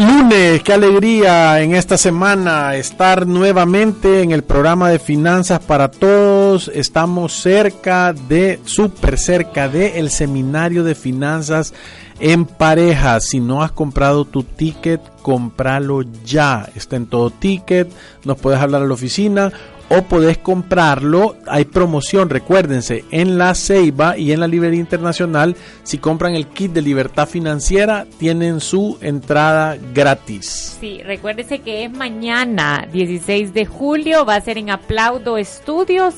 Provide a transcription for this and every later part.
Lunes, qué alegría en esta semana estar nuevamente en el programa de Finanzas para Todos. Estamos cerca de, súper cerca de el seminario de finanzas en pareja. Si no has comprado tu ticket, compralo ya. Está en todo ticket. Nos puedes hablar a la oficina o podés comprarlo. Hay promoción, recuérdense, en la Ceiba y en la Librería Internacional. Si compran el kit de libertad financiera, tienen su entrada gratis. Sí, recuérdense que es mañana, 16 de julio, va a ser en Aplaudo Estudios.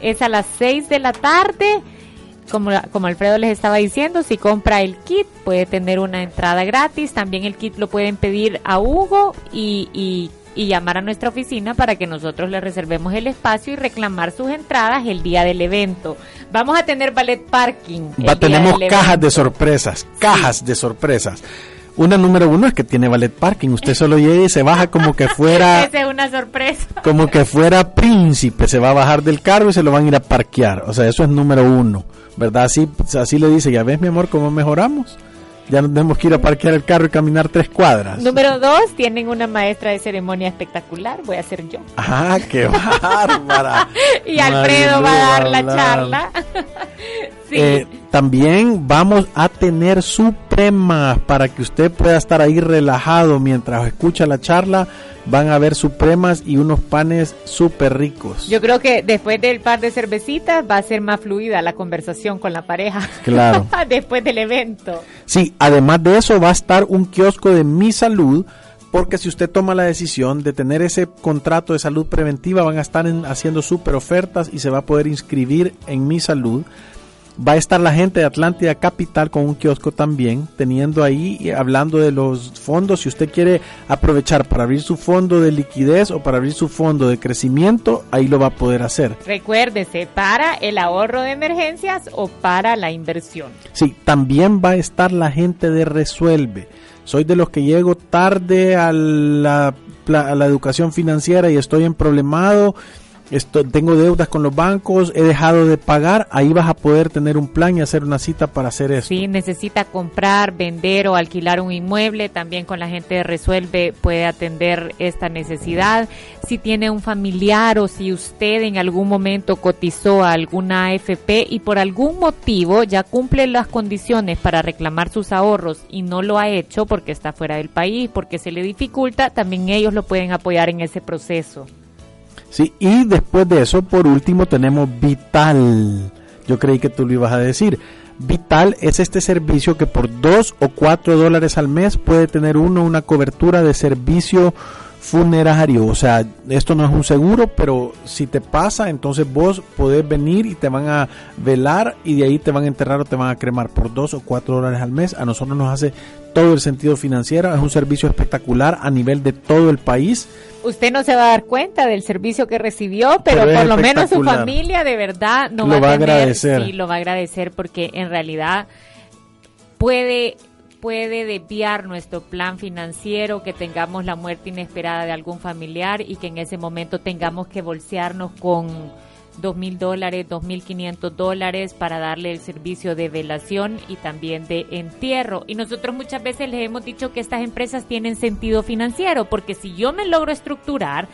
Es a las 6 de la tarde. Como, como Alfredo les estaba diciendo, si compra el kit puede tener una entrada gratis. También el kit lo pueden pedir a Hugo y, y y llamar a nuestra oficina para que nosotros le reservemos el espacio y reclamar sus entradas el día del evento. Vamos a tener ballet parking. Va, tenemos cajas de sorpresas, cajas de sorpresas. Una número uno es que tiene ballet parking. Usted solo llega y se baja como que fuera. Esa es una sorpresa. Como que fuera príncipe. Se va a bajar del carro y se lo van a ir a parquear. O sea, eso es número uno. ¿Verdad? Así, así le dice, ya ves, mi amor, cómo mejoramos. Ya no tenemos que ir a parquear el carro y caminar tres cuadras. Número dos, tienen una maestra de ceremonia espectacular. Voy a ser yo. ¡Ah, qué bárbara! y Alfredo va a dar la charla. sí. Eh, también vamos a tener supremas para que usted pueda estar ahí relajado mientras escucha la charla van a haber supremas y unos panes súper ricos. Yo creo que después del par de cervecitas va a ser más fluida la conversación con la pareja. Claro. después del evento. Sí, además de eso va a estar un kiosco de Mi Salud. Porque si usted toma la decisión de tener ese contrato de salud preventiva, van a estar haciendo súper ofertas y se va a poder inscribir en Mi Salud va a estar la gente de Atlántida Capital con un kiosco también, teniendo ahí, hablando de los fondos, si usted quiere aprovechar para abrir su fondo de liquidez o para abrir su fondo de crecimiento, ahí lo va a poder hacer. Recuérdese, para el ahorro de emergencias o para la inversión. Sí, también va a estar la gente de Resuelve. Soy de los que llego tarde a la, a la educación financiera y estoy en problemado tengo deudas con los bancos, he dejado de pagar, ahí vas a poder tener un plan y hacer una cita para hacer eso. Si necesita comprar, vender o alquilar un inmueble, también con la gente de Resuelve puede atender esta necesidad. Si tiene un familiar o si usted en algún momento cotizó a alguna AFP y por algún motivo ya cumple las condiciones para reclamar sus ahorros y no lo ha hecho porque está fuera del país, porque se le dificulta, también ellos lo pueden apoyar en ese proceso. Sí, y después de eso, por último, tenemos Vital. Yo creí que tú lo ibas a decir. Vital es este servicio que por 2 o 4 dólares al mes puede tener uno una cobertura de servicio funerario. O sea, esto no es un seguro, pero si te pasa, entonces vos podés venir y te van a velar y de ahí te van a enterrar o te van a cremar por 2 o 4 dólares al mes. A nosotros nos hace todo el sentido financiero. Es un servicio espectacular a nivel de todo el país usted no se va a dar cuenta del servicio que recibió, pero, por lo menos su familia de verdad no va, a, agradecer. Sí, lo va a agradecer porque en realidad puede puede desviar nuestro plan financiero, que tengamos la muerte inesperada de algún familiar y que en ese momento tengamos que bolsearnos con dos mil dólares, dos mil quinientos dólares para darle el servicio de velación y también de entierro. Y nosotros muchas veces les hemos dicho que estas empresas tienen sentido financiero, porque si yo me logro estructurar,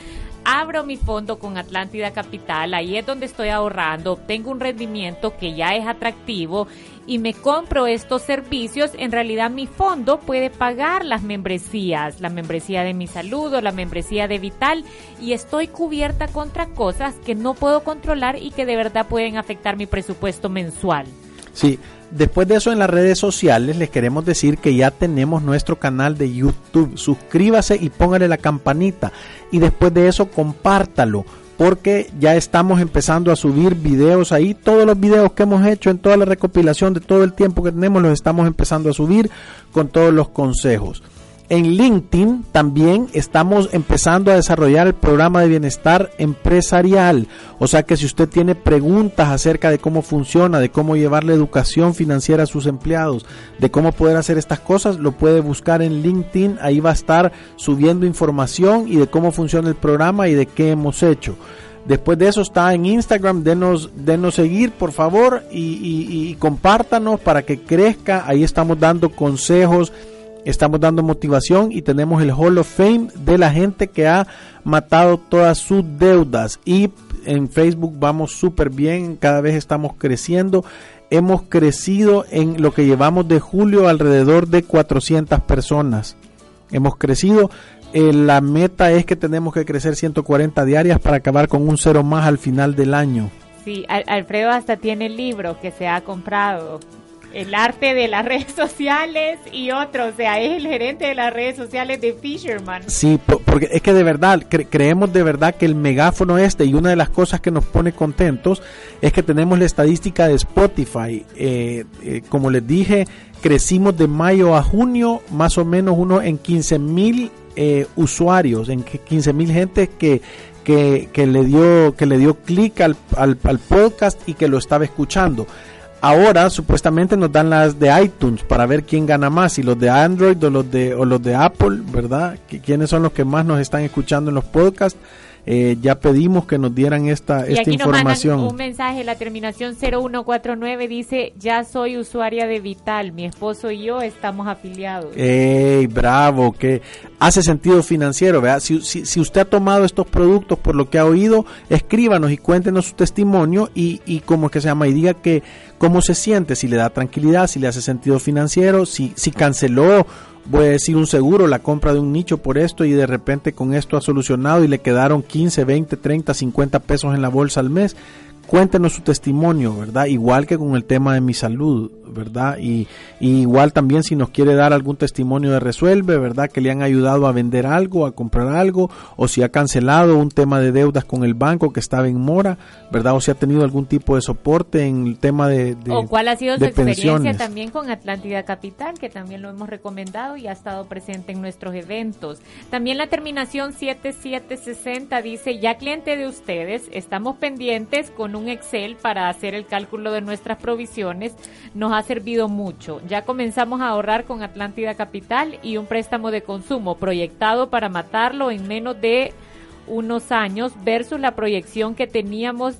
abro mi fondo con Atlántida Capital, ahí es donde estoy ahorrando, obtengo un rendimiento que ya es atractivo y me compro estos servicios, en realidad mi fondo puede pagar las membresías, la membresía de mi salud o la membresía de Vital y estoy cubierta contra cosas que no puedo controlar y que de verdad pueden afectar mi presupuesto mensual. Sí, después de eso en las redes sociales les queremos decir que ya tenemos nuestro canal de YouTube. Suscríbase y póngale la campanita. Y después de eso compártalo porque ya estamos empezando a subir videos ahí. Todos los videos que hemos hecho en toda la recopilación de todo el tiempo que tenemos los estamos empezando a subir con todos los consejos. En LinkedIn también estamos empezando a desarrollar el programa de bienestar empresarial. O sea que si usted tiene preguntas acerca de cómo funciona, de cómo llevar la educación financiera a sus empleados, de cómo poder hacer estas cosas, lo puede buscar en LinkedIn. Ahí va a estar subiendo información y de cómo funciona el programa y de qué hemos hecho. Después de eso está en Instagram, denos, denos seguir por favor y, y compártanos para que crezca. Ahí estamos dando consejos estamos dando motivación y tenemos el Hall of Fame de la gente que ha matado todas sus deudas y en Facebook vamos súper bien, cada vez estamos creciendo. Hemos crecido en lo que llevamos de julio alrededor de 400 personas. Hemos crecido. Eh, la meta es que tenemos que crecer 140 diarias para acabar con un cero más al final del año. Sí, Alfredo hasta tiene el que se ha comprado el arte de las redes sociales y otro, o sea, es el gerente de las redes sociales de Fisherman. Sí, porque es que de verdad, creemos de verdad que el megáfono este y una de las cosas que nos pone contentos es que tenemos la estadística de Spotify. Eh, eh, como les dije, crecimos de mayo a junio más o menos uno en 15 mil eh, usuarios, en 15 mil gente que que, le dio que le dio clic al, al podcast y que lo estaba escuchando. Ahora supuestamente nos dan las de iTunes para ver quién gana más, si los de Android o los de, o los de Apple, ¿verdad? ¿Quiénes son los que más nos están escuchando en los podcasts? Eh, ya pedimos que nos dieran esta, y esta aquí información. Nos un mensaje, la terminación 0149 dice, ya soy usuaria de Vital, mi esposo y yo estamos afiliados. ¡Ey, bravo! Que hace sentido financiero, ¿verdad? Si, si, si, usted ha tomado estos productos por lo que ha oído, escríbanos y cuéntenos su testimonio y, y cómo que se llama, y diga que cómo se siente, si le da tranquilidad, si le hace sentido financiero, si, si canceló voy a decir un seguro, la compra de un nicho por esto y de repente con esto ha solucionado y le quedaron 15, 20, 30, 50 pesos en la bolsa al mes. Cuéntenos su testimonio, ¿verdad? Igual que con el tema de mi salud, ¿verdad? Y, igual también si nos quiere dar algún testimonio de Resuelve, ¿verdad? Que le han ayudado a vender algo, a comprar algo, o si ha cancelado un tema de deudas con el banco que estaba en mora, ¿verdad? O si ha tenido algún tipo de soporte en el tema de... de o cuál ha sido su experiencia también con Atlántida Capital, que también lo hemos recomendado y ha estado presente en nuestros eventos. También la terminación 7760 dice, ya cliente de ustedes, estamos pendientes con un Excel para hacer el cálculo de nuestras provisiones. Nos ha servido mucho. Ya comenzamos a ahorrar con Atlántida Capital y un préstamo de consumo proyectado para matarlo en menos de unos años versus la proyección que teníamos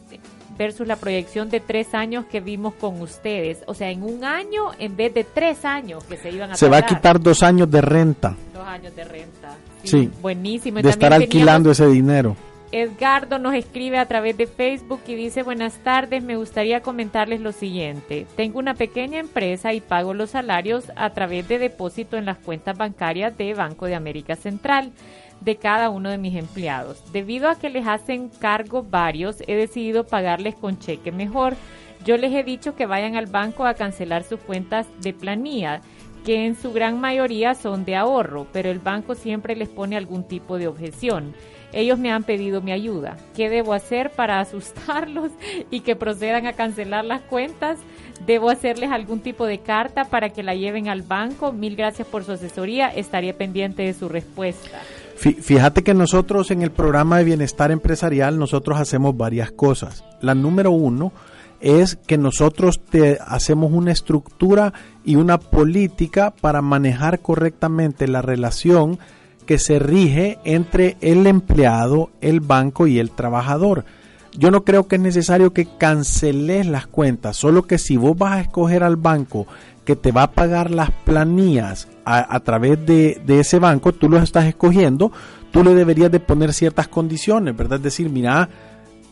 versus la proyección de tres años que vimos con ustedes. O sea, en un año en vez de tres años que se iban a Se va a quitar dos años de renta. Dos años de renta. Sí. Buenísimo. de estar alquilando ese dinero. Edgardo nos escribe a través de Facebook y dice buenas tardes, me gustaría comentarles lo siguiente. Tengo una pequeña empresa y pago los salarios a través de depósito en las cuentas bancarias de Banco de América Central de cada uno de mis empleados. Debido a que les hacen cargo varios, he decidido pagarles con cheque mejor. Yo les he dicho que vayan al banco a cancelar sus cuentas de planilla que en su gran mayoría son de ahorro, pero el banco siempre les pone algún tipo de objeción. Ellos me han pedido mi ayuda. ¿Qué debo hacer para asustarlos y que procedan a cancelar las cuentas? ¿Debo hacerles algún tipo de carta para que la lleven al banco? Mil gracias por su asesoría. Estaría pendiente de su respuesta. Fíjate que nosotros en el programa de bienestar empresarial nosotros hacemos varias cosas. La número uno es que nosotros te hacemos una estructura y una política para manejar correctamente la relación que se rige entre el empleado, el banco y el trabajador. Yo no creo que es necesario que canceles las cuentas, solo que si vos vas a escoger al banco que te va a pagar las planillas a, través de, de, ese banco, tú lo estás escogiendo, tú le deberías de poner ciertas condiciones, ¿verdad? Es decir, mira,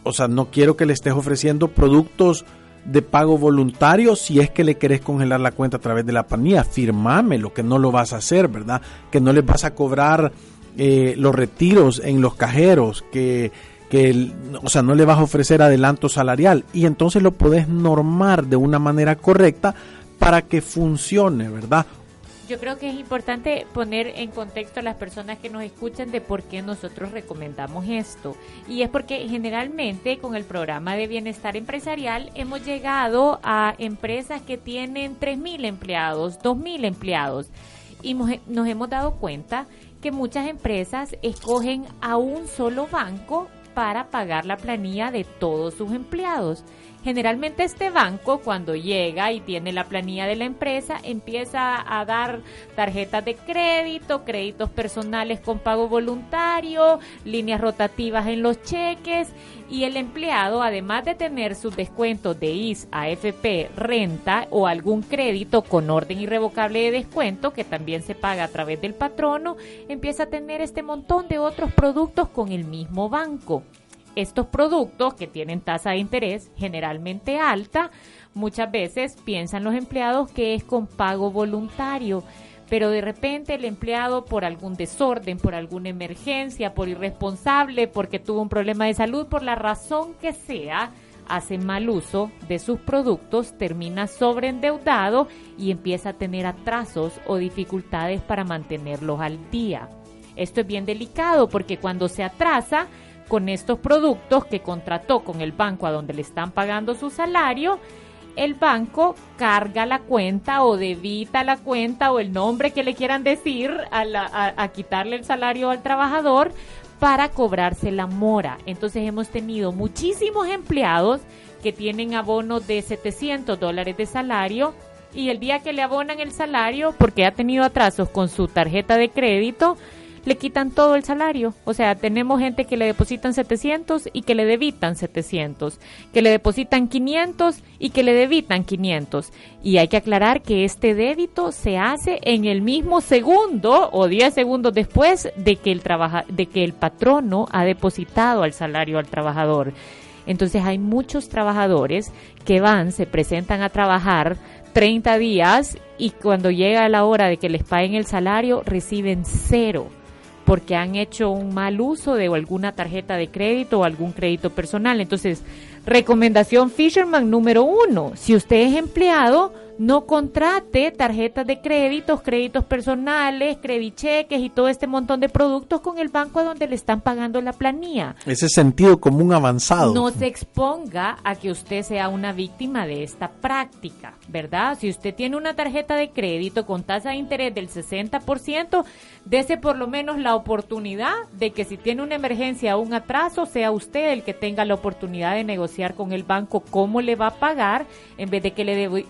o sea, no quiero que le estés ofreciendo productos de pago voluntario si es que le querés congelar la cuenta a través de la planilla. Firmame lo que no lo vas a hacer, ¿verdad? Que no les vas a cobrar eh, los retiros en los cajeros, que, que, o sea, no le vas a ofrecer adelanto salarial y entonces lo puedes normar de una manera correcta para que funcione, ¿verdad? Yo creo que es importante poner en contexto a las personas que nos escuchan de por qué nosotros recomendamos esto. Y es porque generalmente con el programa de bienestar empresarial hemos llegado a empresas que tienen 3.000 empleados, 2.000 empleados. Y nos hemos dado cuenta que muchas empresas escogen a un solo banco para pagar la planilla de todos sus empleados. Generalmente este banco cuando llega y tiene la planilla de la empresa empieza a dar tarjetas de crédito, créditos personales con pago voluntario, líneas rotativas en los cheques y el empleado además de tener sus descuentos de IS, AFP, renta o algún crédito con orden irrevocable de descuento que también se paga a través del patrono, empieza a tener este montón de otros productos con el mismo banco estos productos que tienen tasa de interés generalmente alta, muchas veces piensan los empleados que es con pago voluntario, pero de repente el empleado por algún desorden, por alguna emergencia, por irresponsable, porque tuvo un problema de salud, por la razón que sea, hace mal uso de sus productos, termina sobreendeudado y empieza a tener atrasos o dificultades para mantenerlos al día. Esto es bien delicado porque cuando se atrasa, con estos productos que contrató con el banco a donde le están pagando su salario, el banco carga la cuenta o debita la cuenta o el nombre que le quieran decir a, quitarle el salario al trabajador para cobrarse la mora. Entonces hemos tenido muchísimos empleados que tienen abonos de 700 dólares de salario y el día que le abonan el salario, porque ha tenido atrasos con su tarjeta de crédito, le quitan todo el salario. O sea, tenemos gente que le depositan 700 y que le debitan 700, que le depositan 500 y que le debitan 500. Y hay que aclarar que este débito se hace en el mismo segundo o 10 segundos después de que el, trabaja, de que el patrono ha depositado al salario al trabajador. Entonces hay muchos trabajadores que van, se presentan a trabajar 30 días y cuando llega la hora de que les paguen el salario reciben cero porque han hecho un mal uso de alguna tarjeta de crédito o algún crédito personal. Entonces, recomendación Fisherman número uno, si usted es empleado, no contrate tarjetas de créditos, créditos personales, cheques y todo este montón de productos con el banco a donde le están pagando la planilla. Ese sentido común avanzado. No se exponga a que usted sea una víctima de esta práctica, ¿verdad? Si usted tiene una tarjeta de crédito con tasa de interés del 60%, dese por lo menos la oportunidad de que si tiene una emergencia o un atraso, sea usted el que tenga la oportunidad de negociar con el banco cómo le va a pagar en vez de que le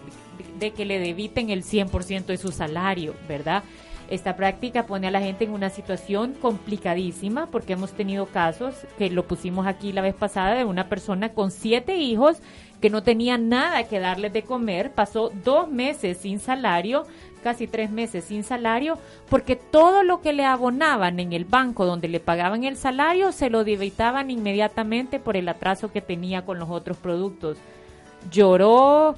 de que le debiten el 100% de su salario, ¿verdad? Esta práctica pone a la gente en una situación complicadísima porque hemos tenido casos que lo pusimos aquí la vez pasada de una persona con siete hijos que no tenía nada que darles de comer, pasó dos meses sin salario, casi tres meses sin salario, porque todo lo que le abonaban en el banco donde le pagaban el salario se lo debitaban inmediatamente por el atraso que tenía con los otros productos. Lloró,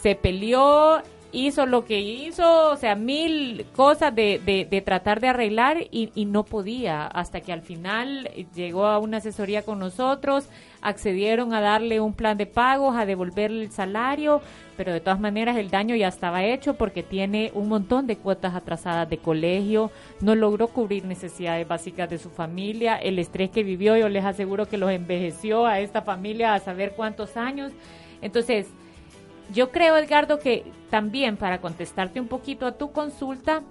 se peleó, hizo lo que hizo, o sea, mil cosas de, de, tratar de arreglar y, y, no podía, hasta que al final llegó a una asesoría con nosotros, accedieron a darle un plan de pagos, a devolverle el salario, pero de todas maneras el daño ya estaba hecho porque tiene un montón de cuotas atrasadas de colegio, no logró cubrir necesidades básicas de su familia, el estrés que vivió, yo les aseguro que los envejeció a esta familia a saber cuántos años. Entonces, yo creo, Edgardo, que también para contestarte un poquito a tu consulta,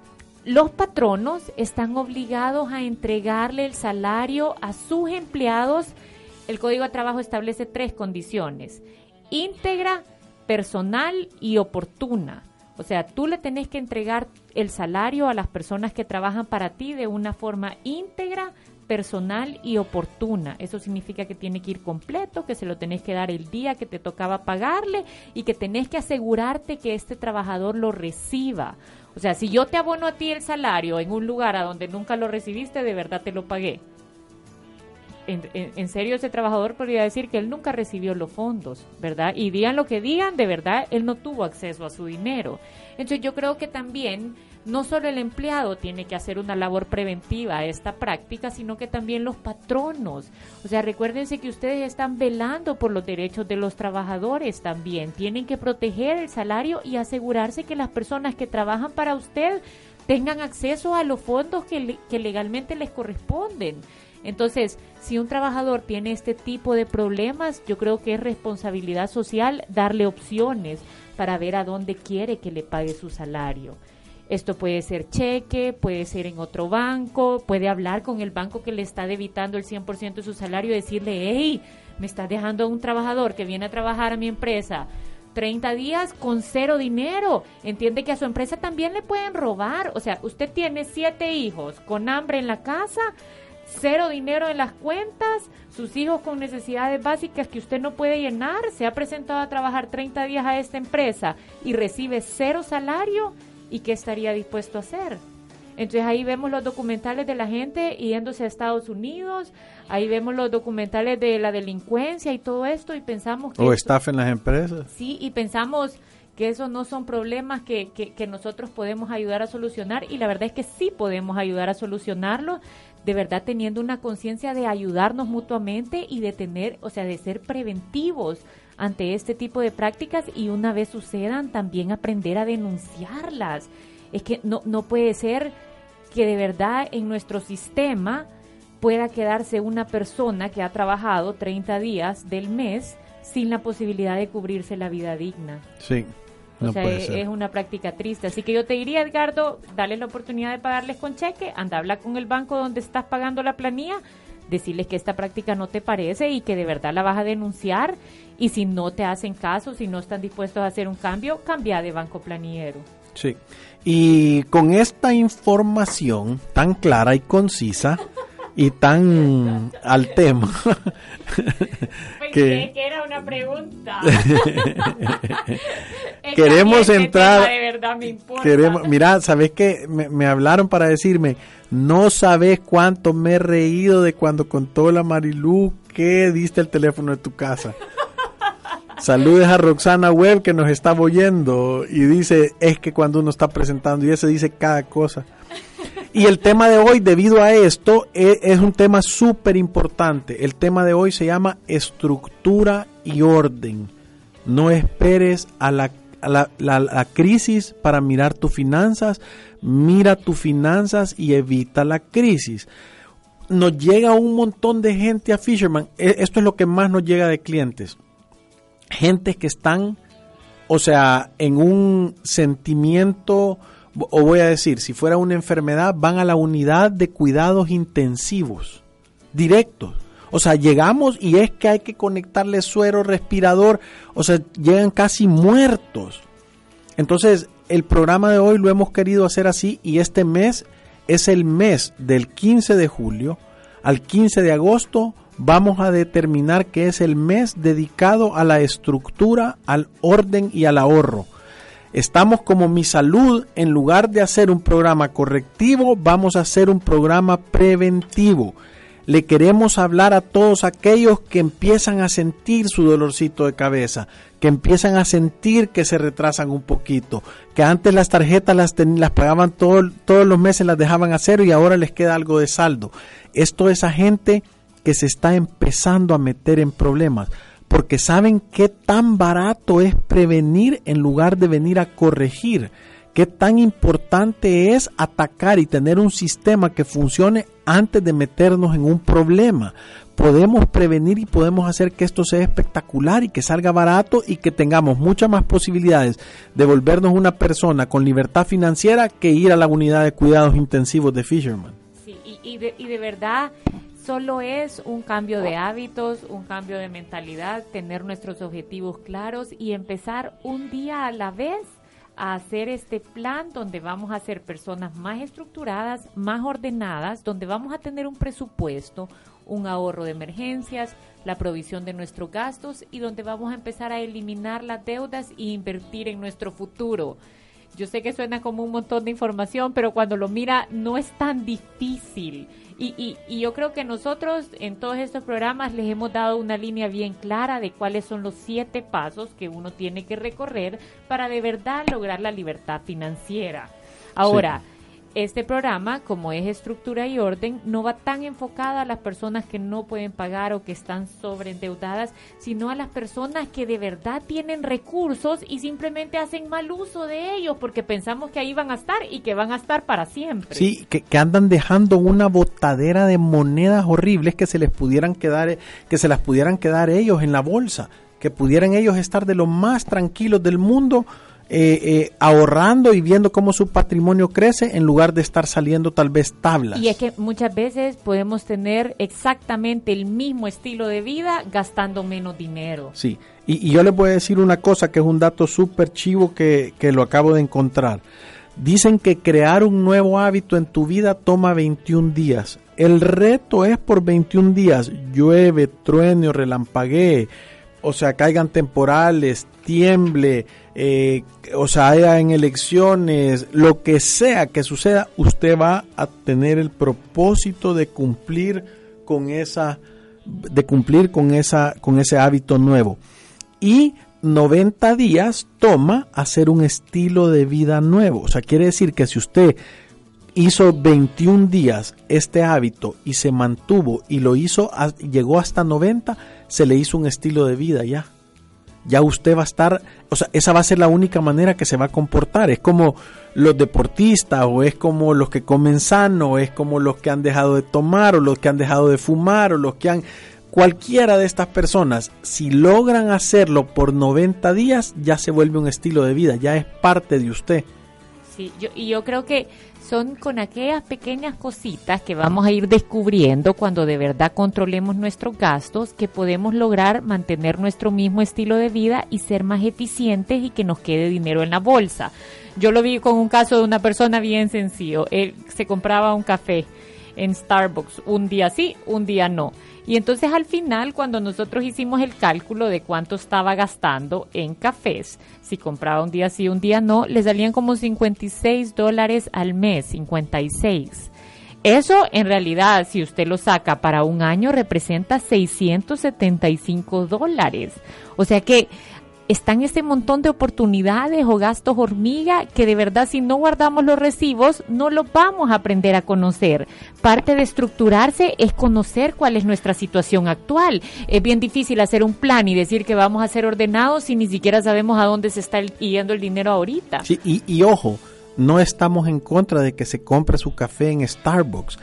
los patronos están obligados a entregarle el salario a sus empleados. El Código de Trabajo establece tres condiciones. Íntegra, personal y oportuna. O sea, tú le tenés que entregar el salario a las personas que trabajan para ti de una forma íntegra, personal y oportuna. Eso significa que tiene que ir completo, que se lo tenés que dar el día que te tocaba pagarle y que tenés que asegurarte que este trabajador lo reciba. O sea, si yo te abono a ti el salario en un lugar a donde nunca lo recibiste, de verdad te lo pagué. en, serio ese trabajador podría decir que él nunca recibió los fondos, ¿verdad? Y digan lo que digan, de verdad, él no tuvo acceso a su dinero. Entonces yo creo que también no solo el empleado tiene que hacer una labor preventiva a esta práctica, sino que también los patronos. O sea, recuérdense que ustedes están velando por los derechos de los trabajadores también. Tienen que proteger el salario y asegurarse que las personas que trabajan para usted tengan acceso a los fondos que, que legalmente les corresponden. Entonces, si un trabajador tiene este tipo de problemas, yo creo que es responsabilidad social darle opciones para ver a dónde quiere que le pague su salario. Esto puede ser cheque, puede ser en otro banco, puede hablar con el banco que le está debitando el 100% de su salario y decirle, hey, me estás dejando un trabajador que viene a trabajar a mi empresa 30 días con cero dinero. Entiende que a su empresa también le pueden robar. O sea, usted tiene siete hijos con hambre en la casa, cero dinero en las cuentas, sus hijos con necesidades básicas que usted no puede llenar, se ha presentado a trabajar 30 días a esta empresa y recibe cero salario y qué estaría dispuesto a hacer. Entonces ahí vemos los documentales de la gente yéndose a Estados Unidos, ahí vemos los documentales de la delincuencia y todo esto y pensamos que... O estafa en las empresas. Sí, y pensamos que esos no son problemas que, que, que, nosotros podemos ayudar a solucionar y la verdad es que sí podemos ayudar a solucionarlo, de verdad teniendo una conciencia de ayudarnos mutuamente y de tener, o sea, de ser preventivos ante este tipo de prácticas y una vez sucedan también aprender a denunciarlas. Es que no, no puede ser que de verdad en nuestro sistema pueda quedarse una persona que ha trabajado 30 días del mes sin la posibilidad de cubrirse la vida digna. Sí. o sea, es, una práctica triste. Así que yo te diría, Edgardo, dale la oportunidad de pagarles con cheque, anda, habla con el banco donde estás pagando la planilla, decirles que esta práctica no te parece y que de verdad la vas a denunciar y si no te hacen caso, si no están dispuestos a hacer un cambio, cambia de banco planillero. Sí. Y con esta información tan clara y concisa y tan al tema que, que, era una pregunta. queremos entrar. De verdad me importa. Queremos, mira, sabes que me, me, hablaron para decirme, no sabes cuánto me he reído de cuando contó la Marilú que diste el teléfono de tu casa. Saludes a Roxana Webb que nos está oyendo y dice, es que cuando uno está presentando y ese dice cada cosa. Y el tema de hoy, debido a esto, e, es, un tema súper importante. El tema de hoy se llama estructura y orden. No esperes a la, la crisis para mirar tus finanzas. Mira tus finanzas y evita la crisis nos llega un montón de gente a Fisherman. E, esto es lo que más nos llega de clientes gente que están, o sea, en un sentimiento, o voy a decir, si fuera una enfermedad, van a la unidad de cuidados intensivos, directos. O sea, llegamos y es que hay que conectarle suero respirador, o sea, llegan casi muertos. Entonces, el programa de hoy lo hemos querido hacer así y este mes es el mes del 15 de julio al 15 de agosto vamos a determinar que es el mes dedicado a la estructura, al orden y al ahorro. Estamos como mi salud, en lugar de hacer un programa correctivo, vamos a hacer un programa preventivo. Le queremos hablar a todos aquellos que empiezan a sentir su dolorcito de cabeza, que empiezan a sentir que se retrasan un poquito, que antes las tarjetas las, pagaban todos los meses, las dejaban a cero y ahora les queda algo de saldo. Esto es a gente que se está empezando a meter en problemas, porque saben qué tan barato es prevenir en lugar de venir a corregir, qué tan importante es atacar y tener un sistema que funcione antes de meternos en un problema. Podemos prevenir y podemos hacer que esto sea espectacular y que salga barato y que tengamos muchas más posibilidades de volvernos una persona con libertad financiera que ir a la unidad de cuidados intensivos de Fisherman. Sí, y, de, y de verdad Solo es un cambio de hábitos, un cambio de mentalidad, tener nuestros objetivos claros y empezar un día a la vez a hacer este plan donde vamos a ser personas más estructuradas, más ordenadas, donde vamos a tener un presupuesto, un ahorro de emergencias, la provisión de nuestros gastos y donde vamos a empezar a eliminar las deudas e invertir en nuestro futuro Yo sé que suena como un montón de información, pero cuando lo mira no es tan difícil. Y, y, y, yo creo que nosotros en todos estos programas les hemos dado una línea bien clara de cuáles son los siete pasos que uno tiene que recorrer para de verdad lograr la libertad financiera. Ahora, este programa, como es estructura y orden, no va tan enfocada a las personas que no pueden pagar o que están sobreendeudadas, sino a las personas que de verdad tienen recursos y simplemente hacen mal uso de ellos porque pensamos que ahí van a estar y que van a estar para siempre. Sí, que, que andan dejando una botadera de monedas horribles que se les pudieran quedar, que se las pudieran quedar ellos en la bolsa, que pudieran ellos estar de lo más tranquilos del mundo eh, eh, ahorrando y viendo cómo su patrimonio crece en lugar de estar saliendo tal vez tablas. Y es que muchas veces podemos tener exactamente el mismo estilo de vida gastando menos dinero. Sí, y, y yo les voy a decir una cosa que es un dato súper chivo que, que lo acabo de encontrar. Dicen que crear un nuevo hábito en tu vida toma 21 días. El reto es por 21 días. Llueve, truene o relampaguee. O sea, caigan temporales, tiemble, eh, o sea, haya en elecciones, lo que sea que suceda, usted va a tener el propósito de cumplir con esa, de cumplir con esa, con ese hábito nuevo. Y 90 días toma hacer un estilo de vida nuevo. O sea, quiere decir que si usted hizo 21 días este hábito y se mantuvo y lo hizo, llegó hasta 90, se le hizo un estilo de vida ya ya usted va a estar, o sea, esa va a ser la única manera que se va a comportar. Es como los deportistas, o es como los que comen sano, o es como los que han dejado de tomar, o los que han dejado de fumar, o los que han... Cualquiera de estas personas, si logran hacerlo por 90 días, ya se vuelve un estilo de vida, ya es parte de usted. Sí, yo, y yo creo que son con aquellas pequeñas cositas que vamos a ir descubriendo cuando de verdad controlemos nuestros gastos que podemos lograr mantener nuestro mismo estilo de vida y ser más eficientes y que nos quede dinero en la bolsa. Yo lo vi con un caso de una persona bien sencillo. Él se compraba un café en Starbucks un día sí, un día no y entonces al final, cuando nosotros hicimos el cálculo de cuánto estaba gastando en cafés, si compraba un día sí, un día no, le salían como 56 dólares al mes, 56. Eso en realidad, si usted lo saca para un año, representa 675 dólares. O sea que están este montón de oportunidades o gastos hormiga que de verdad si no guardamos los recibos no los vamos a aprender a conocer. Parte de estructurarse es conocer cuál es nuestra situación actual. Es bien difícil hacer un plan y decir que vamos a ser ordenados si ni siquiera sabemos a dónde se está yendo el dinero ahorita. Y, y ojo, no estamos en contra de que se compre su café en Starbucks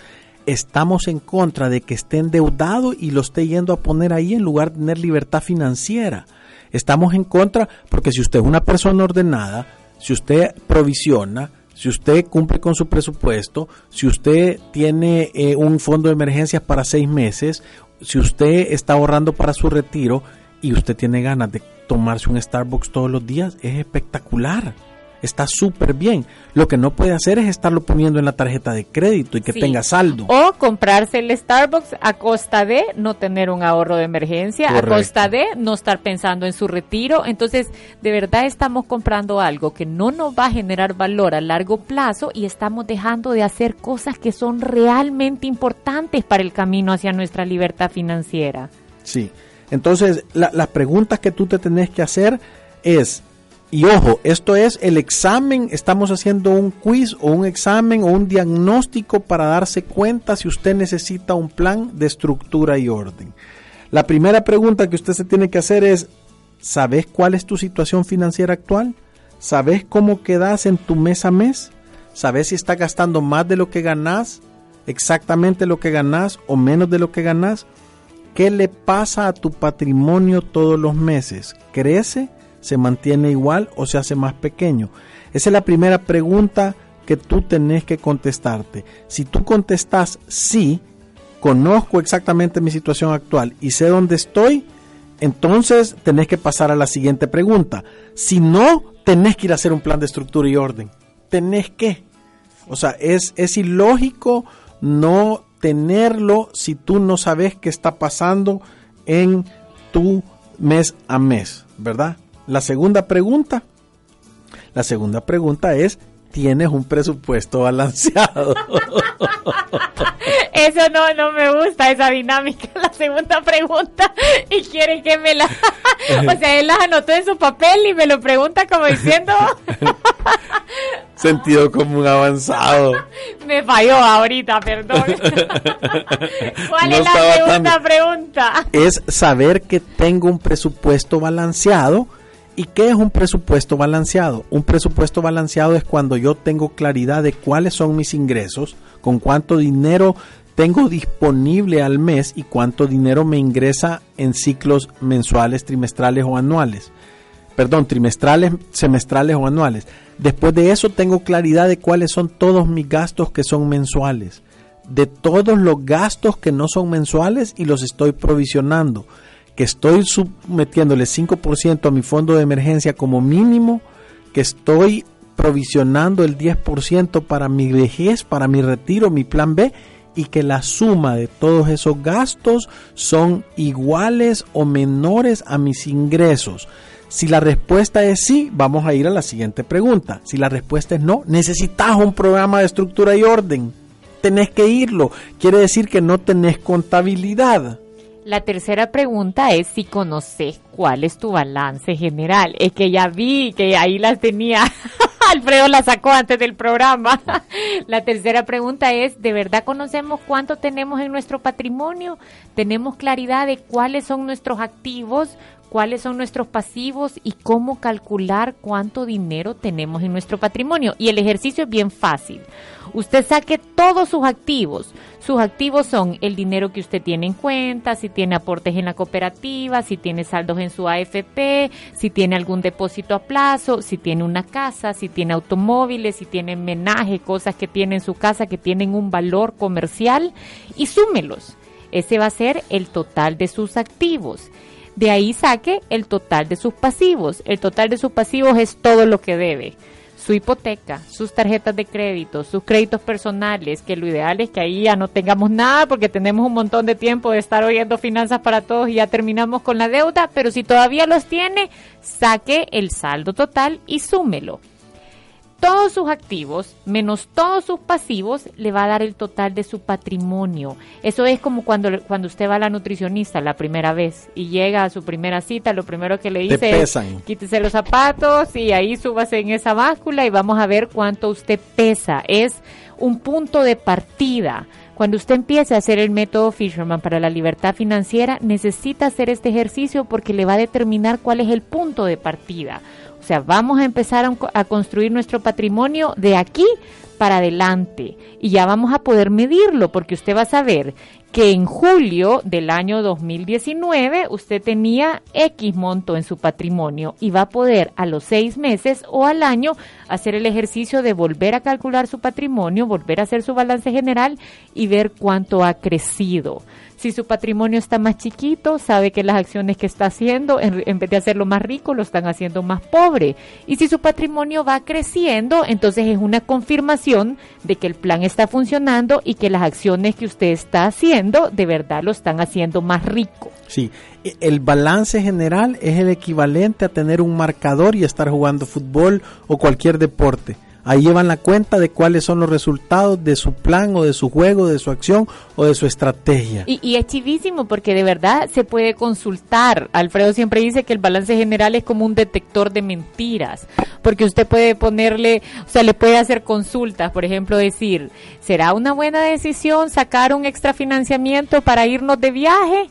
estamos en contra de que esté endeudado y lo esté yendo a poner ahí en lugar de tener libertad financiera. Estamos en contra porque si usted es una persona ordenada, si usted provisiona, si usted cumple con su presupuesto, si usted tiene eh, un fondo de emergencias para seis meses, si usted está ahorrando para su retiro y usted tiene ganas de tomarse un Starbucks todos los días, es espectacular está súper bien. Lo que no puede hacer es estarlo poniendo en la tarjeta de crédito y que tenga saldo. O comprarse el Starbucks a costa de no tener un ahorro de emergencia, a costa de no estar pensando en su retiro. Entonces, de verdad estamos comprando algo que no nos va a generar valor a largo plazo y estamos dejando de hacer cosas que son realmente importantes para el camino hacia nuestra libertad financiera. Sí. Entonces, las preguntas que tú te tenés que hacer es, y ojo, esto es el examen, estamos haciendo un quiz o un examen o un diagnóstico para darse cuenta si usted necesita un plan de estructura y orden. La primera pregunta que usted se tiene que hacer es, ¿sabes cuál es tu situación financiera actual? ¿Sabes cómo quedas en tu mes a mes? ¿Sabes si está gastando más de lo que ganas? ¿Exactamente lo que ganas o menos de lo que ganas? ¿Qué le pasa a tu patrimonio todos los meses? ¿Crece? Se mantiene igual o se hace más pequeño? Esa es la primera pregunta que tú tenés que contestarte. Si tú contestas sí, conozco exactamente mi situación actual y sé dónde estoy, entonces tenés que pasar a la siguiente pregunta. Si no, tenés que ir a hacer un plan de estructura y orden. Tenés que. O sea, es, es ilógico no tenerlo si tú no sabes qué está pasando en tu mes a mes, ¿verdad? La segunda pregunta, La segunda pregunta es, ¿tienes un presupuesto balanceado? Eso no, no me gusta, esa dinámica. La segunda pregunta y quiere que me la... o sea, él las anotó en su papel y me lo pregunta como diciendo... Sentido común avanzado. me falló ahorita, perdón. ¿Cuál es la segunda pregunta? Es saber que tengo un presupuesto balanceado. ¿Y qué es un presupuesto balanceado? Un presupuesto balanceado es cuando yo tengo claridad de cuáles son mis ingresos, con cuánto dinero tengo disponible al mes y cuánto dinero me ingresa en ciclos mensuales, trimestrales o anuales. Perdón, trimestrales, semestrales o anuales. Después de eso tengo claridad de cuáles son todos mis gastos que son mensuales. De todos los gastos que no son mensuales y los estoy provisionando. Que estoy metiéndole 5% a mi fondo de emergencia como mínimo. Que estoy provisionando el 10% para mi vejez, para mi retiro, mi plan B y que la suma de todos esos gastos son iguales o menores a mis ingresos. Si la respuesta es sí, vamos a ir a la siguiente pregunta. Si la respuesta es no, necesitas un programa de estructura y orden. Tenés que irlo. Quiere decir que no tenés contabilidad. La tercera pregunta es si conoces cuál es tu balance general. Es que ya vi que ahí las tenía. Alfredo la sacó antes del programa. La tercera pregunta es, ¿de verdad conocemos cuánto tenemos en nuestro patrimonio? ¿Tenemos claridad de cuáles son nuestros activos? Cuáles son nuestros pasivos y cómo calcular cuánto dinero tenemos en nuestro patrimonio. Y el ejercicio es bien fácil. Usted saque todos sus activos. Sus activos son el dinero que usted tiene en cuenta, si tiene aportes en la cooperativa, si tiene saldos en su AFP, si tiene algún depósito a plazo, si tiene una casa, si tiene automóviles, si tiene menaje, cosas que tiene en su casa que tienen un valor comercial y súmelos. Ese va a ser el total de sus activos. De ahí saque el total de sus pasivos. El total de sus pasivos es todo lo que debe. Su hipoteca, sus tarjetas de crédito, sus créditos personales, que lo ideal es que ahí ya no tengamos nada porque tenemos un montón de tiempo de estar oyendo finanzas para todos y ya terminamos con la deuda, pero si todavía los tiene, saque el saldo total y súmelo todos sus activos menos todos sus pasivos le va a dar el total de su patrimonio. Eso es como cuando, cuando usted va a la nutricionista la primera vez y llega a su primera cita, lo primero que le dice es quítese los zapatos y ahí súbase en esa báscula y vamos a ver cuánto usted pesa. Es un punto de partida. Cuando usted empiece a hacer el método Fisherman para la libertad financiera, necesita hacer este ejercicio porque le va a determinar cuál es el punto de partida. O sea, vamos a empezar a, construir nuestro patrimonio de aquí para adelante y ya vamos a poder medirlo porque usted va a saber que en julio del año 2019 usted tenía X monto en su patrimonio y va a poder a los seis meses o al año hacer el ejercicio de volver a calcular su patrimonio, volver a hacer su balance general y ver cuánto ha crecido. Si su patrimonio está más chiquito, sabe que las acciones que está haciendo, en, vez de hacerlo más rico, lo están haciendo más pobre. Y si su patrimonio va creciendo, entonces es una confirmación de que el plan está funcionando y que las acciones que usted está haciendo de verdad lo están haciendo más rico. Sí, e, el balance general es el equivalente a tener un marcador y estar jugando fútbol o cualquier deporte. Ahí llevan la cuenta de cuáles son los resultados de su plan o de su juego, de su acción o de su estrategia. Y, es chivísimo porque de verdad se puede consultar. Alfredo siempre dice que el balance general es como un detector de mentiras, porque usted puede ponerle, o sea, le puede hacer consultas, por ejemplo, decir, ¿será una buena decisión sacar un extrafinanciamiento para irnos de viaje?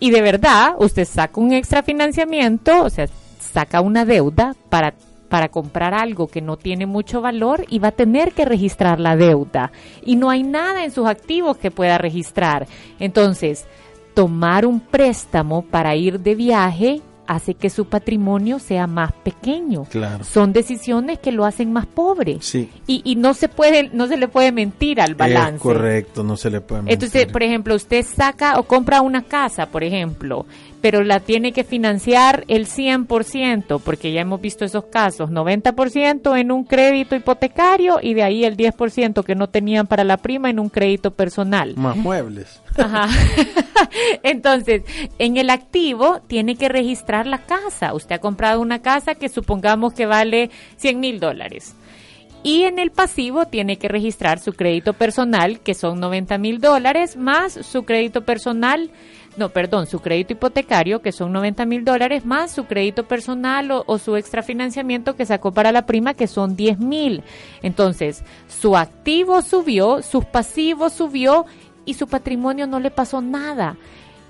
Y de verdad, usted saca un extrafinanciamiento, o sea, saca una deuda para para comprar algo que no tiene mucho valor y va a tener que registrar la deuda. Y no hay nada en sus activos que pueda registrar. Entonces, tomar un préstamo para ir de viaje hace que su patrimonio sea más pequeño. Claro. Son decisiones que lo hacen más pobre. Sí. Y, y no se puede, no se le puede mentir al balance. correcto, no se le puede mentir. Entonces, por ejemplo, usted saca o compra una casa, por ejemplo, pero la tiene que financiar el 100%, porque ya hemos visto esos casos, 90% en un crédito hipotecario y de ahí el 10% que no tenían para la prima en un crédito personal. Más muebles. Ajá. Entonces, en el activo tiene que registrar la casa. Usted ha comprado una casa que supongamos que vale 100 mil dólares. Y en el pasivo tiene que registrar su crédito personal, que son 90 mil dólares, más su crédito personal, no, perdón, su crédito hipotecario, que son 90 mil dólares, más su crédito personal o, su extrafinanciamiento que sacó para la prima, que son 10 mil. Entonces, su activo subió, sus pasivos subió y su patrimonio no le pasó nada.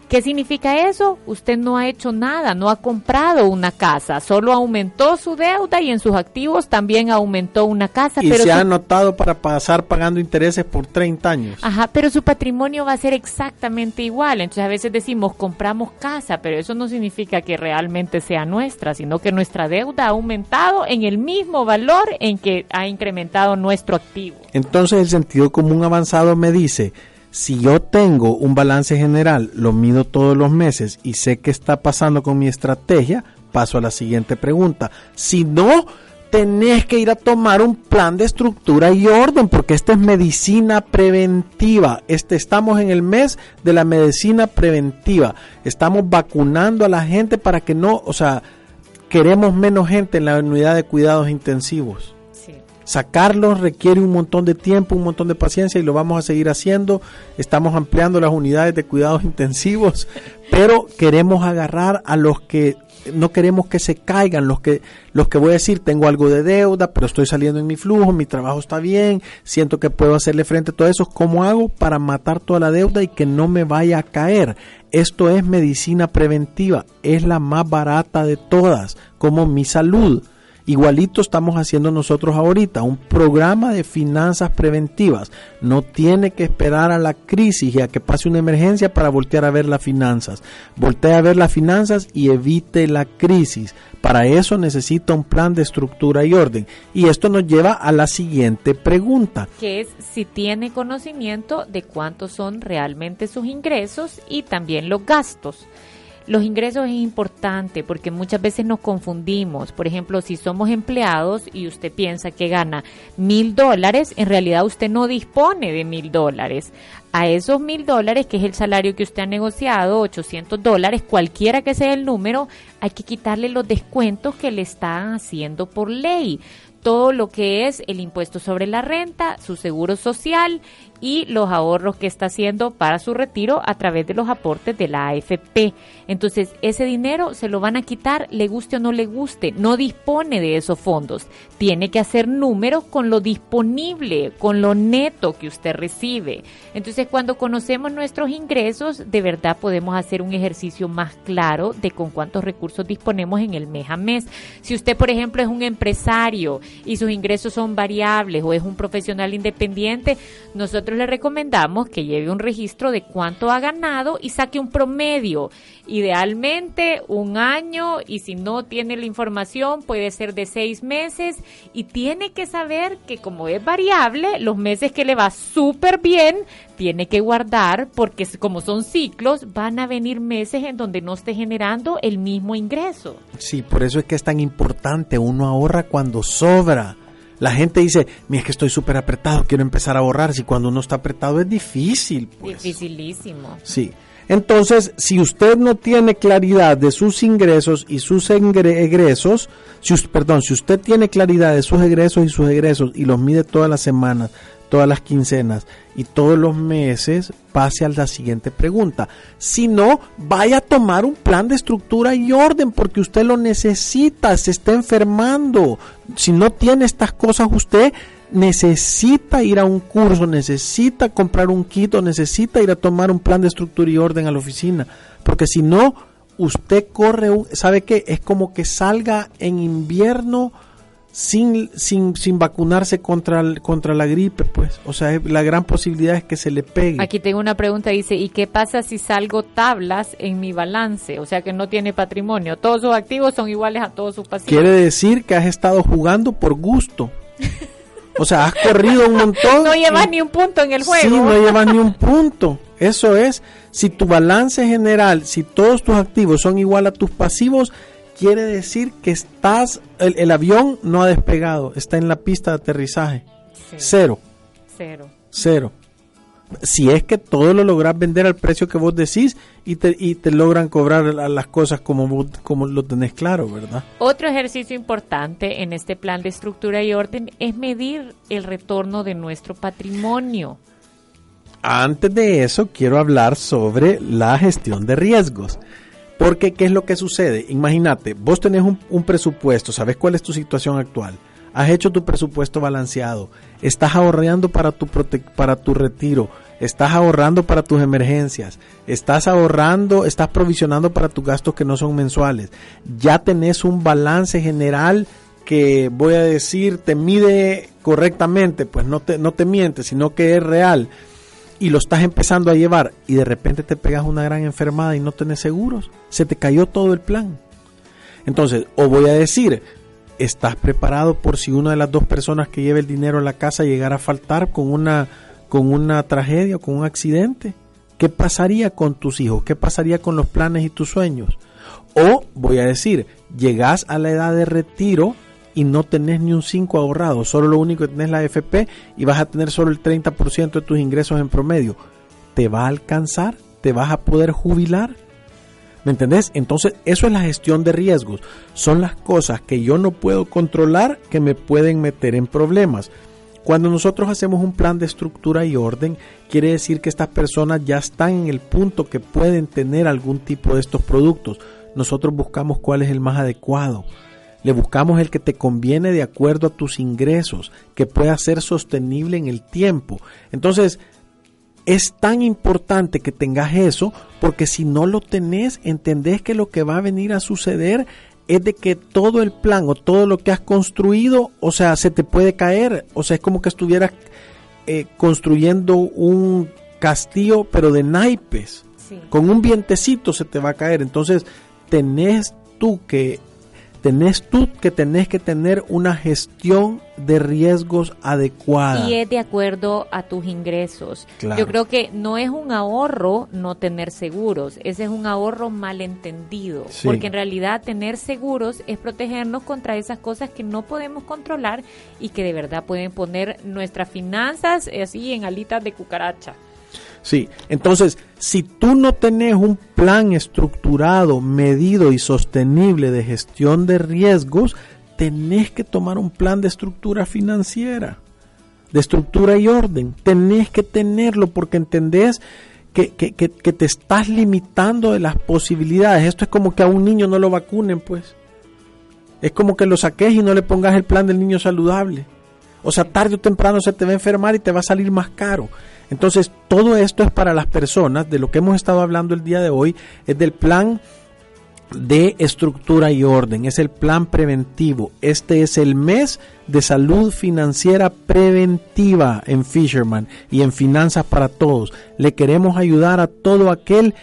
¿Qué significa eso? Usted no ha hecho nada, no ha comprado una casa, solo aumentó su deuda y en sus activos también aumentó una casa. Y pero se su, ha anotado para pasar pagando intereses por 30 años. Ajá, pero su patrimonio va a ser exactamente igual. Entonces a veces decimos compramos casa, pero eso no significa que realmente sea nuestra, sino que nuestra deuda ha aumentado en el mismo valor en que ha incrementado nuestro activo. Entonces el sentido común avanzado me dice, si yo tengo un balance general, lo mido todos los meses y sé qué está pasando con mi estrategia, paso a la siguiente pregunta. Si no, tenés que ir a tomar un plan de estructura y orden, porque esta es medicina preventiva. Este, estamos en el mes de la medicina preventiva. Estamos vacunando a la gente para que no, o sea, queremos menos gente en la unidad de cuidados intensivos. Sacarlos requiere un montón de tiempo, un montón de paciencia y lo vamos a seguir haciendo. Estamos ampliando las unidades de cuidados intensivos, pero queremos agarrar a los que no queremos que se caigan, los que los que voy a decir, tengo algo de deuda, pero estoy saliendo en mi flujo, mi trabajo está bien, siento que puedo hacerle frente a todo eso, ¿cómo hago para matar toda la deuda y que no me vaya a caer? Esto es medicina preventiva, es la más barata de todas, como mi salud. Igualito estamos haciendo nosotros ahorita, un programa de finanzas preventivas. No tiene que esperar a la crisis y a que pase una emergencia para voltear a ver las finanzas. Voltea a ver las finanzas y evite la crisis. Para eso necesita un plan de estructura y orden. Y esto nos lleva a la siguiente pregunta. Que es si tiene conocimiento de cuántos son realmente sus ingresos y también los gastos. Los ingresos es importante porque muchas veces nos confundimos. Por ejemplo, si somos empleados y usted piensa que gana mil dólares, en realidad usted no dispone de mil dólares. A esos mil dólares, que es el salario que usted ha negociado, 800 dólares, cualquiera que sea el número, hay que quitarle los descuentos que le están haciendo por ley todo lo que es el impuesto sobre la renta, su seguro social y los ahorros que está haciendo para su retiro a través de los aportes de la AFP. Entonces, ese dinero se lo van a quitar, le guste o no le guste, no dispone de esos fondos. Tiene que hacer números con lo disponible, con lo neto que usted recibe. Entonces, cuando conocemos nuestros ingresos, de verdad podemos hacer un ejercicio más claro de con cuántos recursos disponemos en el mes a mes. Si usted, por ejemplo, es un empresario y sus ingresos son variables o es un profesional independiente, nosotros le recomendamos que lleve un registro de cuánto ha ganado y saque un promedio. Idealmente un año y si no tiene la información puede ser de seis meses y tiene que saber que como es variable, los meses que le va súper bien, tiene que guardar porque como son ciclos, van a venir meses en donde no esté generando el mismo ingreso. Sí, por eso es que es tan importante, uno ahorra cuando sobra. La gente dice, mira, es que estoy súper apretado, quiero empezar a ahorrar. Si cuando uno está apretado es difícil. Pues. Dificilísimo. Sí. Entonces, si usted no tiene claridad de sus ingresos y sus egresos, si, perdón, si usted tiene claridad de sus egresos y sus egresos y los mide todas las semanas, todas las quincenas y todos los meses, pase a la siguiente pregunta. Si no, vaya a tomar un plan de estructura y orden porque usted lo necesita, se está enfermando. Si no tiene estas cosas, usted necesita ir a un curso, necesita comprar un kit o necesita ir a tomar un plan de estructura y orden a la oficina. Porque si no, usted corre ¿sabe qué? Es como que salga en invierno sin, sin, sin vacunarse contra, contra la gripe, pues. O sea, la gran posibilidad es que se le pegue. Aquí tengo una pregunta, dice, ¿y qué pasa si salgo tablas en mi balance? O sea, que no tiene patrimonio. Todos sus activos son iguales a todos sus pasivos. Quiere decir que has estado jugando por gusto. O sea, has corrido un montón. No llevas ni un punto en el juego. Sí, no llevas ni un punto. Eso es, si tu balance general, si todos tus activos son igual a tus pasivos, quiere decir que estás, el, avión no ha despegado, está en la pista de aterrizaje. Cero. Cero. Cero. Si es que todo lo logras vender al precio que vos decís y te, y te logran cobrar las cosas como, como lo tenés claro, ¿verdad? Otro ejercicio importante en este plan de estructura y orden es medir el retorno de nuestro patrimonio. Antes de eso, quiero hablar sobre la gestión de riesgos. Porque, ¿qué es lo que sucede? Imagínate, vos tenés un, presupuesto, sabes cuál es tu situación actual, has hecho tu presupuesto balanceado, estás ahorrando para tu, para tu retiro, estás ahorrando para tus emergencias, estás ahorrando, estás provisionando para tus gastos que no son mensuales, ya tenés un balance general que voy a decir te mide correctamente, pues no te, no te miente, sino que es real y lo estás empezando a llevar y de repente te pegas una gran enfermada y no tenés seguros, se te cayó todo el plan. Entonces, o voy a decir, estás preparado por si una de las dos personas que lleva el dinero a la casa llegara a faltar con una, con una tragedia o con un accidente. ¿Qué pasaría con tus hijos? ¿Qué pasaría con los planes y tus sueños? O voy a decir, llegas a la edad de retiro y no tenés ni un 5 ahorrado, solo lo único que tenés la FP y vas a tener solo el 30% de tus ingresos en promedio, ¿te va a alcanzar? ¿Te vas a poder jubilar? ¿Me entendés? Entonces, eso es la gestión de riesgos. Son las cosas que yo no puedo controlar que me pueden meter en problemas. Cuando nosotros hacemos un plan de estructura y orden, quiere decir que estas personas ya están en el punto que pueden tener algún tipo de estos productos. Nosotros buscamos cuál es el más adecuado. Le buscamos el que te conviene de acuerdo a tus ingresos, que pueda ser sostenible en el tiempo. Entonces, es tan importante que tengas eso, porque si no lo tenés, entendés que lo que va a venir a suceder es de que todo el plan o todo lo que has construido, o sea, se te puede caer. O sea, es como que estuvieras eh, construyendo un castillo, pero de naipes. Con un vientecito se te va a caer. Entonces, tenés tú que tenés tú que tenés que tener una gestión de riesgos adecuada. Y es de acuerdo a tus ingresos. Yo creo que no es un ahorro no tener seguros, ese es un ahorro malentendido, porque en realidad tener seguros es protegernos contra esas cosas que no podemos controlar y que de verdad pueden poner nuestras finanzas así en alitas de cucaracha. Sí, entonces, si tú no tenés un plan estructurado, medido y sostenible de gestión de riesgos, tenés que tomar un plan de estructura financiera, de estructura y orden. Tenés que tenerlo porque entendés que, que, que, que te estás limitando de las posibilidades. Esto es como que a un niño no lo vacunen, pues. Es como que lo saques y no le pongas el plan del niño saludable. O sea, tarde o temprano se te va a enfermar y te va a salir más caro. Entonces, todo esto es para las personas, de lo que hemos estado hablando el día de hoy, es del plan de estructura y orden, es el plan preventivo. Este es el mes de salud financiera preventiva en Fisherman y en Finanzas para Todos. Le queremos ayudar a todo aquel que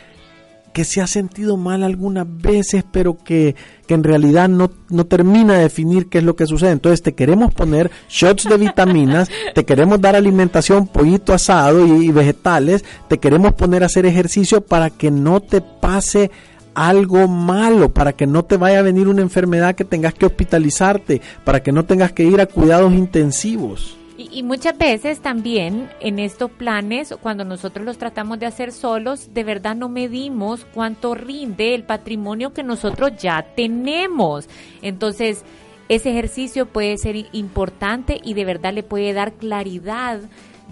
se ha sentido mal algunas veces, pero que, en realidad no, no, termina de definir qué es lo que sucede. Entonces te queremos poner shots de vitaminas, te queremos dar alimentación, pollito asado y, vegetales, te queremos poner a hacer ejercicio para que no te pase algo malo, para que no te vaya a venir una enfermedad que tengas que hospitalizarte, para que no tengas que ir a cuidados intensivos. Y, muchas veces también en estos planes, cuando nosotros los tratamos de hacer solos, de verdad no medimos cuánto rinde el patrimonio que nosotros ya tenemos. Entonces, ese ejercicio puede ser importante y de verdad le puede dar claridad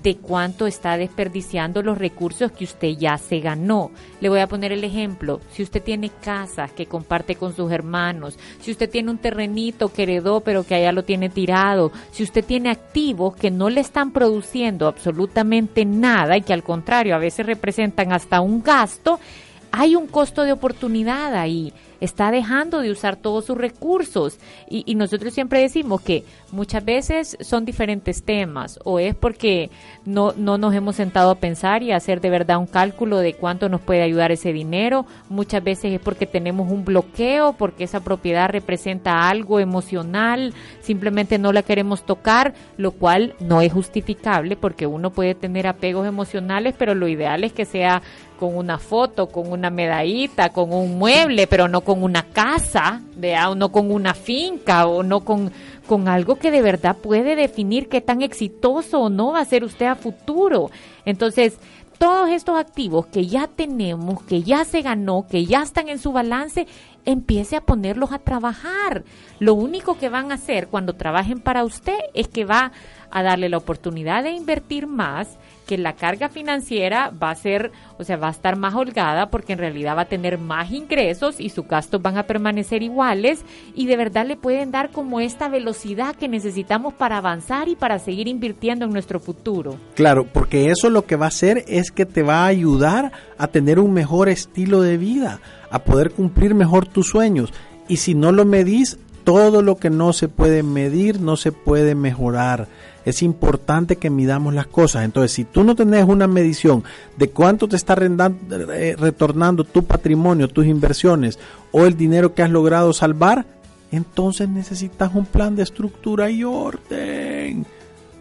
de cuánto está desperdiciando los recursos que usted ya se ganó. Le voy a poner el ejemplo. Si usted tiene casas que comparte con sus hermanos, si usted tiene un terrenito que heredó pero que allá lo tiene tirado, si usted tiene activos que no le están produciendo absolutamente nada y que al contrario a veces representan hasta un gasto, hay un costo de oportunidad ahí está dejando de usar todos sus recursos. Y, y nosotros siempre decimos que muchas veces son diferentes temas o es porque no, no nos hemos sentado a pensar y a hacer de verdad un cálculo de cuánto nos puede ayudar ese dinero. Muchas veces es porque tenemos un bloqueo, porque esa propiedad representa algo emocional, simplemente no la queremos tocar, lo cual no es justificable porque uno puede tener apegos emocionales, pero lo ideal es que sea con una foto, con una medallita, con un mueble, pero no con una casa, ¿vea? o no con una finca, o no con, con algo que de verdad puede definir qué tan exitoso o no va a ser usted a futuro. Entonces, todos estos activos que ya tenemos, que ya se ganó, que ya están en su balance, empiece a ponerlos a trabajar. Lo único que van a hacer cuando trabajen para usted es que va a darle la oportunidad de invertir más, que la carga financiera va a ser, o sea, va a estar más holgada porque en realidad va a tener más ingresos y sus gastos van a permanecer iguales y de verdad le pueden dar como esta velocidad que necesitamos para avanzar y para seguir invirtiendo en nuestro futuro. Claro, porque eso lo que va a hacer es que te va a ayudar a tener un mejor estilo de vida, a poder cumplir mejor tus sueños. Y si no lo medís, todo lo que no se puede medir no se puede mejorar es importante que midamos las cosas. Entonces, si tú no tenés una medición de cuánto te está eh, retornando tu patrimonio, tus inversiones o el dinero que has logrado salvar, entonces necesitas un plan de estructura y orden.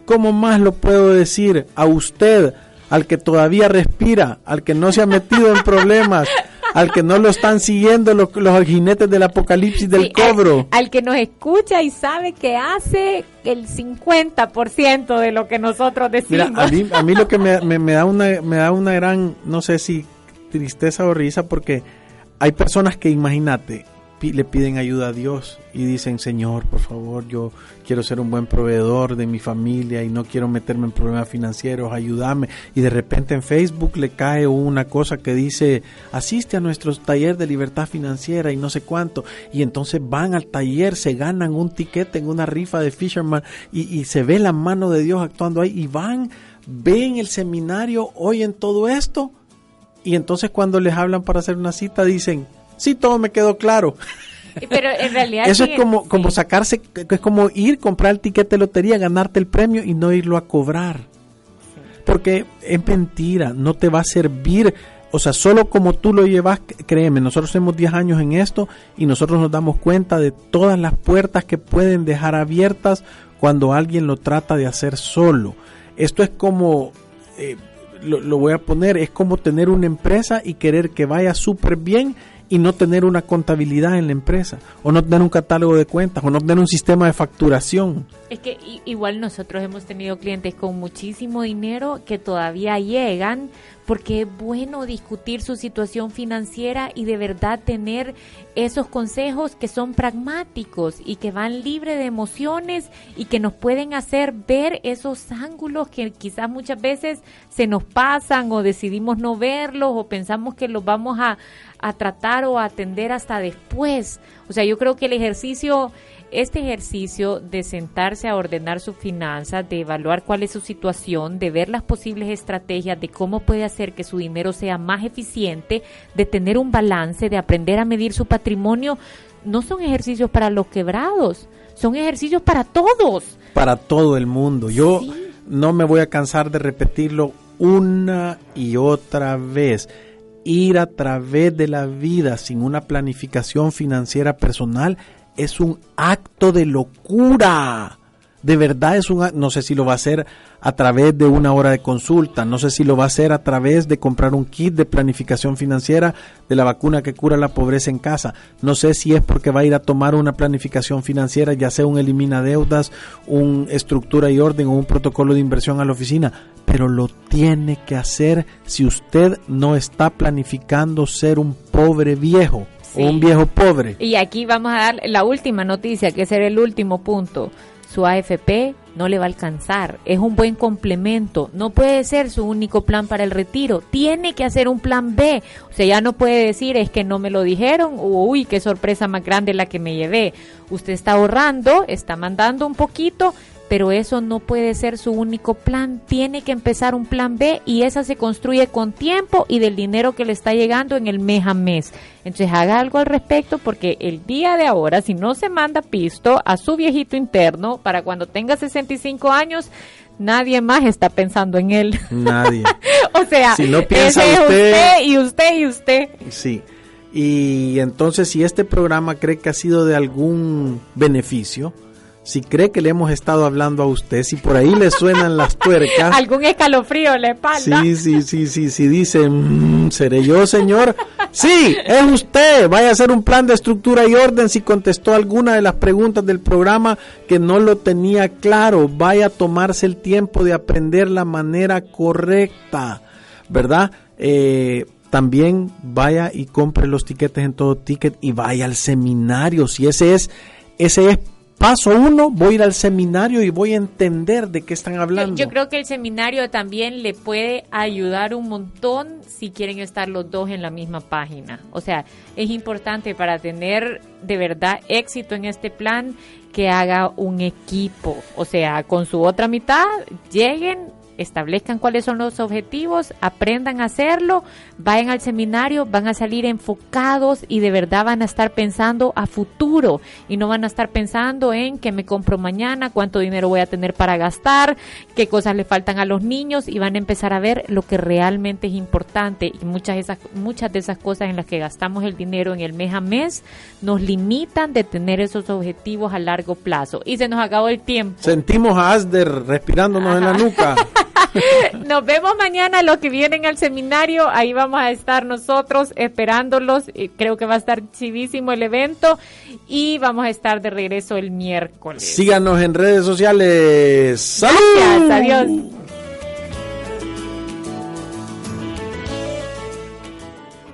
¿Cómo más lo puedo decir a usted, al que todavía respira, al que no se ha metido en problemas? al que no lo están siguiendo los, los jinetes del apocalipsis del cobro. Al, que nos escucha y sabe que hace el 50% de lo que nosotros decimos. a mí, a mí lo que me, me, da una, me da una gran, no sé si tristeza o risa, porque hay personas que, imagínate, le piden ayuda a Dios y dicen, Señor, por favor, yo quiero ser un buen proveedor de mi familia y no quiero meterme en problemas financieros, ayúdame. Y de repente en Facebook le cae una cosa que dice, asiste a nuestro taller de libertad financiera y no sé cuánto. Y entonces van al taller, se ganan un tiquete en una rifa de Fisherman y, y se ve la mano de Dios actuando ahí y van, ven el seminario, oyen todo esto. Y entonces cuando les hablan para hacer una cita dicen, sí, todo me quedó claro. Pero en realidad... Eso es como, como sacarse, es como ir, comprar el tiquete de lotería, ganarte el premio y no irlo a cobrar. Porque es mentira, no te va a servir. O sea, solo como tú lo llevas, créeme, nosotros tenemos 10 años en esto y nosotros nos damos cuenta de todas las puertas que pueden dejar abiertas cuando alguien lo trata de hacer solo. Esto es como, eh, lo, lo, voy a poner, es como tener una empresa y querer que vaya súper bien y no tener una contabilidad en la empresa, o no tener un catálogo de cuentas, o no tener un sistema de facturación. Es que igual nosotros hemos tenido clientes con muchísimo dinero que todavía llegan porque es bueno discutir su situación financiera y de verdad tener esos consejos que son pragmáticos y que van libre de emociones y que nos pueden hacer ver esos ángulos que quizás muchas veces se nos pasan o decidimos no verlos o pensamos que los vamos a, a tratar o a atender hasta después. O sea, yo creo que el ejercicio este ejercicio de sentarse a ordenar su finanza, de evaluar cuál es su situación, de ver las posibles estrategias de cómo puede hacer que su dinero sea más eficiente, de tener un balance, de aprender a medir su patrimonio, no son ejercicios para los quebrados, son ejercicios para todos. Para todo el mundo. Yo no me voy a cansar de repetirlo una y otra vez ir a través de la vida sin una planificación financiera personal es un acto de locura. De verdad es un no sé si lo va a hacer a través de una hora de consulta, no sé si lo va a hacer a través de comprar un kit de planificación financiera de la vacuna que cura la pobreza en casa, no sé si es porque va a ir a tomar una planificación financiera, ya sea un elimina deudas, un estructura y orden o un protocolo de inversión a la oficina, pero lo tiene que hacer si usted no está planificando ser un pobre viejo un viejo pobre. Y aquí vamos a dar la última noticia, que será el último punto. Su AFP no le va a alcanzar. Es un buen complemento. No puede ser su único plan para el retiro. Tiene que hacer un plan B. O sea, ya no puede decir es que no me lo dijeron. Uy, qué sorpresa más grande la que me llevé. Usted está ahorrando, está mandando un poquito, pero eso no puede ser su único plan. Tiene que empezar un plan B y esa se construye con tiempo y del dinero que le está llegando en el mes a mes. Entonces haga algo al respecto porque el día de ahora, si no se manda pisto a su viejito interno para cuando tenga 65 años, nadie más está pensando en él. Nadie. o sea, si no piensa ese usted, usted y usted y usted. Sí. Y entonces si este programa cree que ha sido de algún beneficio, si cree que le hemos estado hablando a usted, si por ahí le suenan las tuercas. Algún escalofrío en la espalda. Sí, sí, sí, sí, sí, dice, "Mm, ¿seré yo, señor? Sí, es usted. Vaya a hacer un plan de estructura y orden si contestó alguna de las preguntas del programa que no lo tenía claro. Vaya a tomarse el tiempo de aprender la manera correcta, ¿verdad? Eh, también vaya y compre los tiquetes en todo ticket y vaya al seminario. Si ese es, ese es paso uno, voy a ir al seminario y voy a entender de qué están hablando. Yo, yo creo que el seminario también le puede ayudar un montón si quieren estar los dos en la misma página. O sea, es importante para tener de verdad éxito en este plan que haga un equipo. O sea, con su otra mitad, lleguen, establezcan cuáles son los objetivos, aprendan a hacerlo, vayan al seminario, van a salir enfocados y de verdad van a estar pensando a futuro y no van a estar pensando en qué me compro mañana, cuánto dinero voy a tener para gastar, qué cosas le faltan a los niños y van a empezar a ver lo que realmente es importante y muchas de esas, muchas de esas cosas en las que gastamos el dinero en el mes a mes nos limitan de tener esos objetivos a largo plazo. Y se nos acabó el tiempo. Sentimos a Asder respirándonos en la nuca. Nos vemos mañana los que vienen al seminario. Ahí vamos a estar nosotros esperándolos. Eh, Creo que va a estar chivísimo el evento. Y vamos a estar de regreso el miércoles. Síganos en redes sociales. ¡Salud! Gracias, adiós.